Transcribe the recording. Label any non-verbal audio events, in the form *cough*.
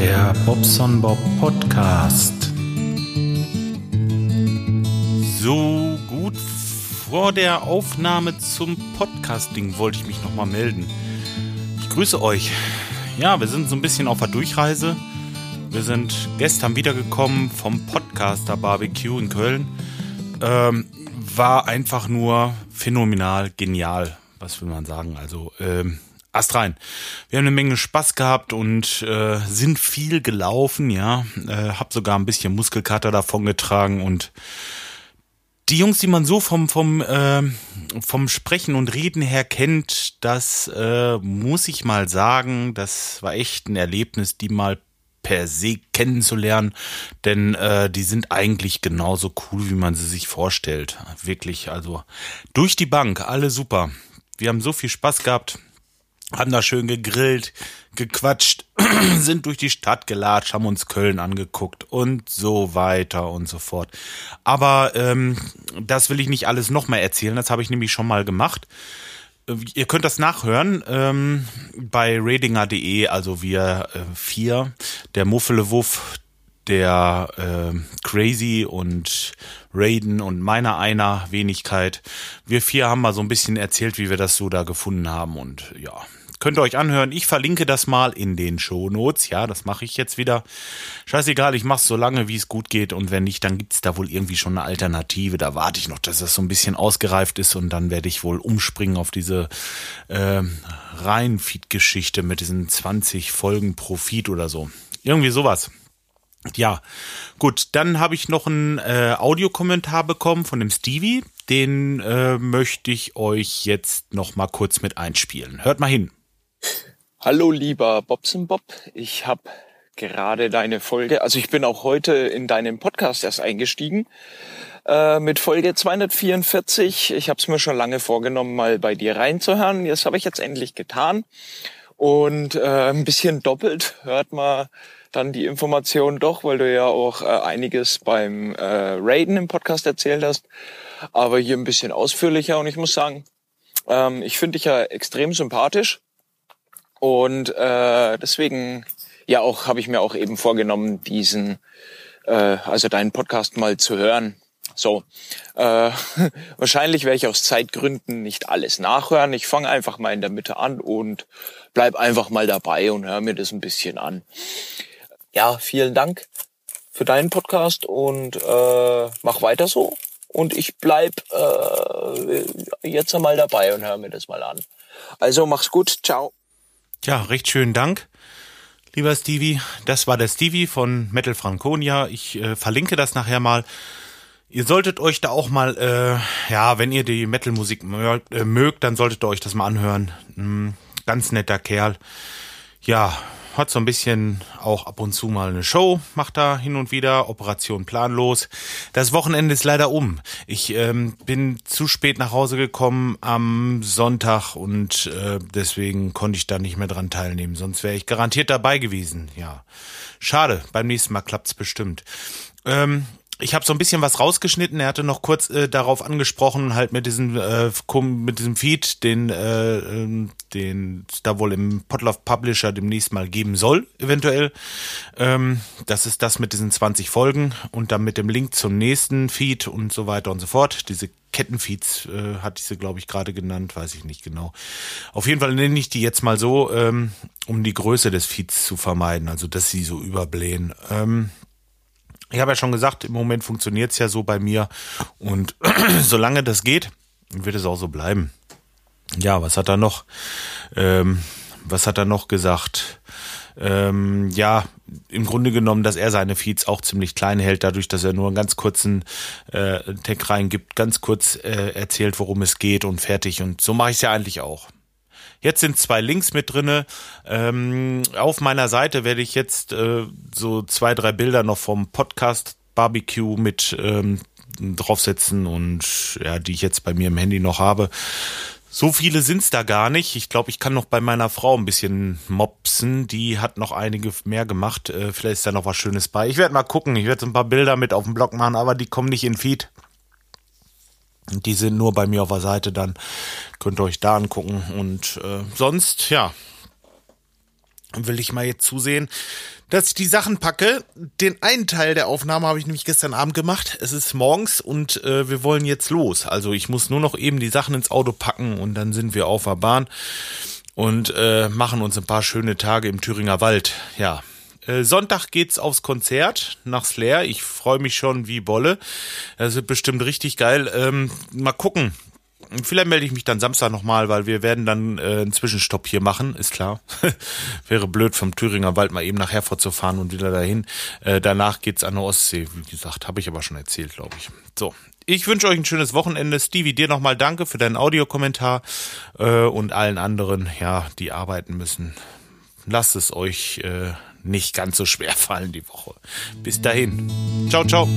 Der Bobson Bob Podcast. So gut vor der Aufnahme zum Podcasting wollte ich mich nochmal melden. Ich grüße euch. Ja, wir sind so ein bisschen auf der Durchreise. Wir sind gestern wiedergekommen vom Podcaster Barbecue in Köln. Ähm, war einfach nur phänomenal, genial. Was will man sagen? Also, ähm, Ast rein. Wir haben eine Menge Spaß gehabt und äh, sind viel gelaufen, ja. Äh, hab sogar ein bisschen Muskelkater davon getragen und die Jungs, die man so vom vom äh, vom Sprechen und Reden her kennt, das äh, muss ich mal sagen, das war echt ein Erlebnis, die mal per se kennenzulernen, denn äh, die sind eigentlich genauso cool, wie man sie sich vorstellt. Wirklich, also durch die Bank, alle super. Wir haben so viel Spaß gehabt haben da schön gegrillt, gequatscht, *clears throat* sind durch die Stadt gelatscht, haben uns Köln angeguckt und so weiter und so fort. Aber ähm, das will ich nicht alles nochmal erzählen, das habe ich nämlich schon mal gemacht. Ihr könnt das nachhören ähm, bei radinger.de, also wir äh, vier, der Muffelewuff, der äh, Crazy und Raiden und meiner einer Wenigkeit. Wir vier haben mal so ein bisschen erzählt, wie wir das so da gefunden haben und ja, Könnt ihr euch anhören. Ich verlinke das mal in den Show Notes. Ja, das mache ich jetzt wieder. Scheißegal, ich mache es so lange, wie es gut geht. Und wenn nicht, dann gibt's da wohl irgendwie schon eine Alternative. Da warte ich noch, dass das so ein bisschen ausgereift ist. Und dann werde ich wohl umspringen auf diese äh, Reihenfeed-Geschichte mit diesen 20 Folgen Profit oder so. Irgendwie sowas. Ja, gut, dann habe ich noch einen äh, Audiokommentar bekommen von dem Stevie. Den äh, möchte ich euch jetzt noch mal kurz mit einspielen. Hört mal hin. Hallo lieber Bobson Bob, ich habe gerade deine Folge, also ich bin auch heute in deinen Podcast erst eingestiegen äh, mit Folge 244. Ich habe es mir schon lange vorgenommen, mal bei dir reinzuhören. Das habe ich jetzt endlich getan und äh, ein bisschen doppelt hört man dann die Information doch, weil du ja auch äh, einiges beim äh, Raiden im Podcast erzählt hast, aber hier ein bisschen ausführlicher und ich muss sagen, ähm, ich finde dich ja extrem sympathisch und äh, deswegen, ja, auch habe ich mir auch eben vorgenommen, diesen, äh, also deinen Podcast mal zu hören. So, äh, *laughs* wahrscheinlich werde ich aus Zeitgründen nicht alles nachhören. Ich fange einfach mal in der Mitte an und bleib einfach mal dabei und höre mir das ein bisschen an. Ja, vielen Dank für deinen Podcast und äh, mach weiter so. Und ich bleib äh, jetzt einmal dabei und höre mir das mal an. Also mach's gut, ciao. Ja, recht schönen Dank, lieber Stevie. Das war der Stevie von Metal Franconia. Ich äh, verlinke das nachher mal. Ihr solltet euch da auch mal, äh, ja, wenn ihr die Metal-Musik mögt, äh, mögt, dann solltet ihr euch das mal anhören. Hm, ganz netter Kerl. Ja, hat so ein bisschen auch ab und zu mal eine Show, macht da hin und wieder, Operation planlos. Das Wochenende ist leider um. Ich ähm, bin zu spät nach Hause gekommen am Sonntag und äh, deswegen konnte ich da nicht mehr dran teilnehmen. Sonst wäre ich garantiert dabei gewesen. Ja, schade. Beim nächsten Mal klappt's bestimmt. Ähm, ich habe so ein bisschen was rausgeschnitten. Er hatte noch kurz äh, darauf angesprochen, halt mit diesem äh, mit diesem Feed, den äh, ähm, den da wohl im Potluck Publisher demnächst mal geben soll, eventuell. Ähm, das ist das mit diesen 20 Folgen und dann mit dem Link zum nächsten Feed und so weiter und so fort. Diese Kettenfeeds äh, hatte ich sie, glaube ich, gerade genannt, weiß ich nicht genau. Auf jeden Fall nenne ich die jetzt mal so, ähm, um die Größe des Feeds zu vermeiden, also dass sie so überblähen. Ähm, ich habe ja schon gesagt, im Moment funktioniert es ja so bei mir und *clears throat* solange das geht, wird es auch so bleiben. Ja, was hat er noch? Ähm, was hat er noch gesagt? Ähm, ja, im Grunde genommen, dass er seine Feeds auch ziemlich klein hält, dadurch, dass er nur einen ganz kurzen äh, Tag reingibt, ganz kurz äh, erzählt, worum es geht und fertig. Und so mache ich es ja eigentlich auch. Jetzt sind zwei Links mit drinne. Ähm, auf meiner Seite werde ich jetzt äh, so zwei, drei Bilder noch vom Podcast Barbecue mit ähm, draufsetzen und ja, die ich jetzt bei mir im Handy noch habe. So viele sind's da gar nicht. Ich glaube, ich kann noch bei meiner Frau ein bisschen mopsen. Die hat noch einige mehr gemacht. Äh, vielleicht ist da noch was Schönes bei. Ich werde mal gucken. Ich werde so ein paar Bilder mit auf dem Blog machen, aber die kommen nicht in Feed. Die sind nur bei mir auf der Seite, dann könnt ihr euch da angucken. Und äh, sonst, ja, will ich mal jetzt zusehen, dass ich die Sachen packe. Den einen Teil der Aufnahme habe ich nämlich gestern Abend gemacht. Es ist morgens und äh, wir wollen jetzt los. Also ich muss nur noch eben die Sachen ins Auto packen und dann sind wir auf der Bahn und äh, machen uns ein paar schöne Tage im Thüringer Wald. Ja. Äh, Sonntag geht's aufs Konzert nach Slayer. Ich freue mich schon wie Bolle. Das wird bestimmt richtig geil. Ähm, mal gucken, Vielleicht melde ich mich dann Samstag nochmal, weil wir werden dann äh, einen Zwischenstopp hier machen, ist klar. *laughs* Wäre blöd, vom Thüringer Wald mal eben nach Herford zu fahren und wieder dahin. Äh, danach geht's an der Ostsee, wie gesagt, habe ich aber schon erzählt, glaube ich. So, ich wünsche euch ein schönes Wochenende. Stevie, dir nochmal danke für deinen Audiokommentar äh, und allen anderen, ja, die arbeiten müssen. Lasst es euch äh, nicht ganz so schwer *laughs* fallen die Woche. Bis dahin. Ciao, ciao.